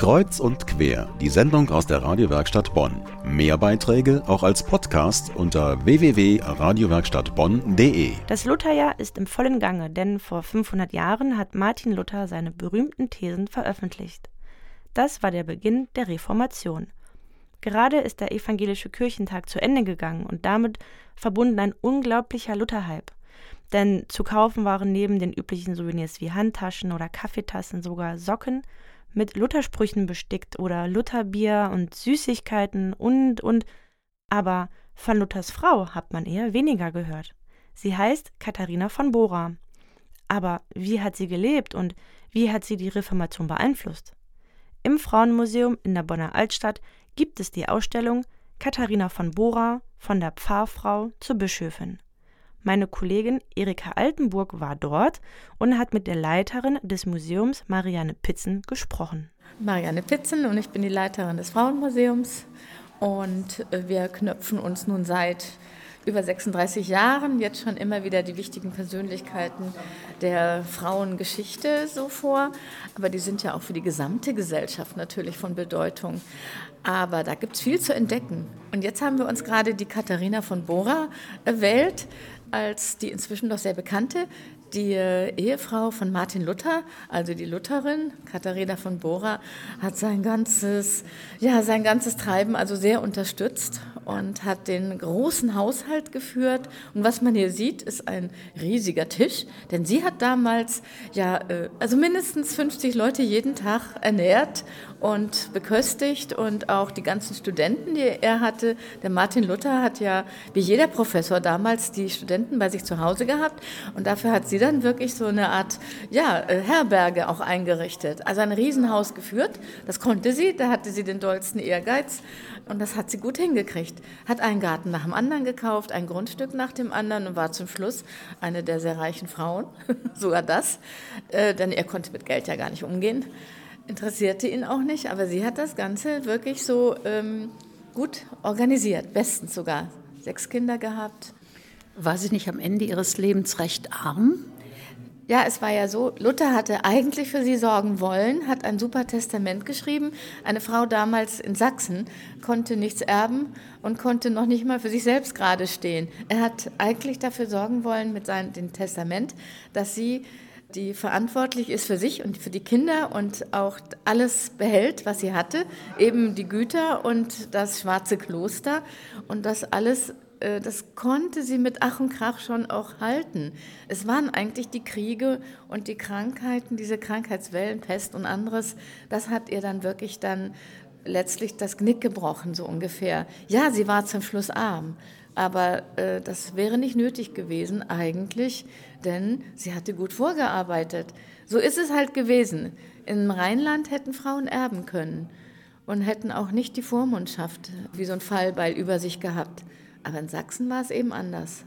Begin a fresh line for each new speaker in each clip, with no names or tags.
Kreuz und quer, die Sendung aus der Radiowerkstatt Bonn. Mehr Beiträge auch als Podcast unter www.radiowerkstattbonn.de.
Das Lutherjahr ist im vollen Gange, denn vor 500 Jahren hat Martin Luther seine berühmten Thesen veröffentlicht. Das war der Beginn der Reformation. Gerade ist der evangelische Kirchentag zu Ende gegangen und damit verbunden ein unglaublicher Lutherhype. Denn zu kaufen waren neben den üblichen Souvenirs wie Handtaschen oder Kaffeetassen sogar Socken, mit Luthersprüchen bestickt oder Lutherbier und Süßigkeiten und und aber von Luthers Frau hat man eher weniger gehört. Sie heißt Katharina von Bora. Aber wie hat sie gelebt und wie hat sie die Reformation beeinflusst? Im Frauenmuseum in der Bonner Altstadt gibt es die Ausstellung Katharina von Bora von der Pfarrfrau zur Bischöfin. Meine Kollegin Erika Altenburg war dort und hat mit der Leiterin des Museums Marianne Pitzen gesprochen.
Marianne Pitzen und ich bin die Leiterin des Frauenmuseums und äh, wir knöpfen uns nun seit über 36 Jahren jetzt schon immer wieder die wichtigen Persönlichkeiten der Frauengeschichte so vor. Aber die sind ja auch für die gesamte Gesellschaft natürlich von Bedeutung. Aber da gibt es viel zu entdecken. Und jetzt haben wir uns gerade die Katharina von Bora erwählt als die inzwischen doch sehr bekannte, die äh, Ehefrau von Martin Luther, also die Lutherin, Katharina von Bora, hat sein ganzes, ja, sein ganzes Treiben also sehr unterstützt und hat den großen Haushalt geführt. Und was man hier sieht, ist ein riesiger Tisch, denn sie hat damals ja, äh, also mindestens 50 Leute jeden Tag ernährt und beköstigt und auch die ganzen Studenten, die er hatte. Der Martin Luther hat ja wie jeder Professor damals die Studenten bei sich zu Hause gehabt und dafür hat sie dann wirklich so eine Art ja, äh, Herberge auch eingerichtet. Also ein Riesenhaus geführt. Das konnte sie, da hatte sie den dollsten Ehrgeiz und das hat sie gut hingekriegt. Hat einen Garten nach dem anderen gekauft, ein Grundstück nach dem anderen und war zum Schluss eine der sehr reichen Frauen. Sogar das, äh, denn er konnte mit Geld ja gar nicht umgehen interessierte ihn auch nicht, aber sie hat das Ganze wirklich so ähm, gut organisiert, bestens sogar. Sechs Kinder gehabt.
War sie nicht am Ende ihres Lebens recht arm?
Ja, es war ja so, Luther hatte eigentlich für sie sorgen wollen, hat ein super Testament geschrieben. Eine Frau damals in Sachsen konnte nichts erben und konnte noch nicht mal für sich selbst gerade stehen. Er hat eigentlich dafür sorgen wollen mit seinem Testament, dass sie die verantwortlich ist für sich und für die Kinder und auch alles behält, was sie hatte, eben die Güter und das schwarze Kloster und das alles, äh, das konnte sie mit Ach und Krach schon auch halten. Es waren eigentlich die Kriege und die Krankheiten, diese Krankheitswellen, Pest und anderes, das hat ihr dann wirklich dann letztlich das Knick gebrochen, so ungefähr. Ja, sie war zum Schluss arm, aber äh, das wäre nicht nötig gewesen eigentlich, denn sie hatte gut vorgearbeitet. So ist es halt gewesen. Im Rheinland hätten Frauen erben können und hätten auch nicht die Vormundschaft wie so ein Fallbeil über sich gehabt. Aber in Sachsen war es eben anders.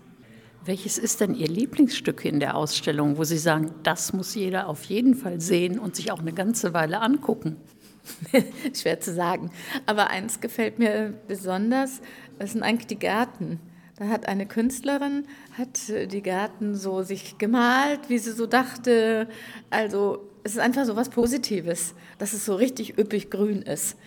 Welches ist denn Ihr Lieblingsstück in der Ausstellung, wo Sie sagen, das muss jeder auf jeden Fall sehen und sich auch eine ganze Weile angucken?
Schwer zu sagen. Aber eins gefällt mir besonders, das sind eigentlich die Gärten. Da hat eine Künstlerin, hat die Gärten so sich gemalt, wie sie so dachte. Also es ist einfach so was Positives, dass es so richtig üppig grün ist.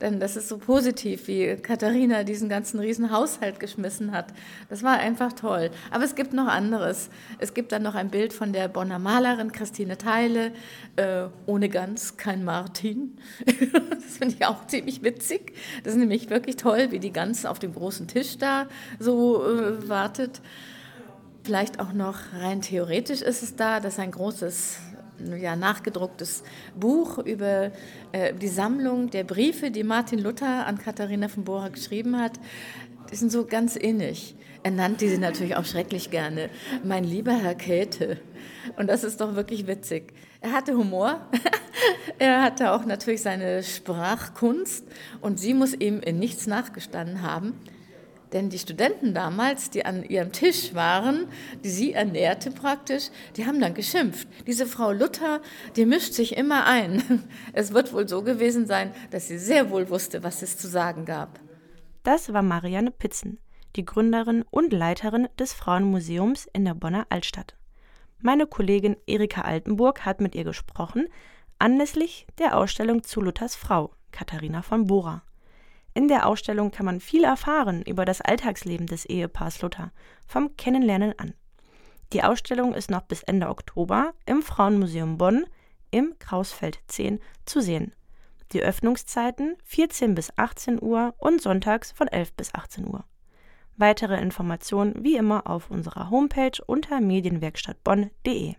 Denn das ist so positiv, wie Katharina diesen ganzen riesen Haushalt geschmissen hat. Das war einfach toll. Aber es gibt noch anderes. Es gibt dann noch ein Bild von der Bonner Malerin Christine Teile, äh, ohne Gans kein Martin. das finde ich auch ziemlich witzig. Das ist nämlich wirklich toll, wie die Gans auf dem großen Tisch da so äh, wartet. Vielleicht auch noch rein theoretisch ist es da, dass ein großes ja, nachgedrucktes Buch über äh, die Sammlung der Briefe, die Martin Luther an Katharina von Bora geschrieben hat. Die sind so ganz innig. Er nannte sie natürlich auch schrecklich gerne. Mein lieber Herr Käthe. Und das ist doch wirklich witzig. Er hatte Humor. er hatte auch natürlich seine Sprachkunst. Und sie muss ihm in nichts nachgestanden haben. Denn die Studenten damals, die an ihrem Tisch waren, die sie ernährte praktisch, die haben dann geschimpft. Diese Frau Luther, die mischt sich immer ein. Es wird wohl so gewesen sein, dass sie sehr wohl wusste, was es zu sagen gab.
Das war Marianne Pitzen, die Gründerin und Leiterin des Frauenmuseums in der Bonner Altstadt. Meine Kollegin Erika Altenburg hat mit ihr gesprochen, anlässlich der Ausstellung zu Luthers Frau, Katharina von Bora. In der Ausstellung kann man viel erfahren über das Alltagsleben des Ehepaars Luther, vom Kennenlernen an. Die Ausstellung ist noch bis Ende Oktober im Frauenmuseum Bonn im Krausfeld 10 zu sehen. Die Öffnungszeiten 14 bis 18 Uhr und sonntags von 11 bis 18 Uhr. Weitere Informationen wie immer auf unserer Homepage unter medienwerkstattbonn.de.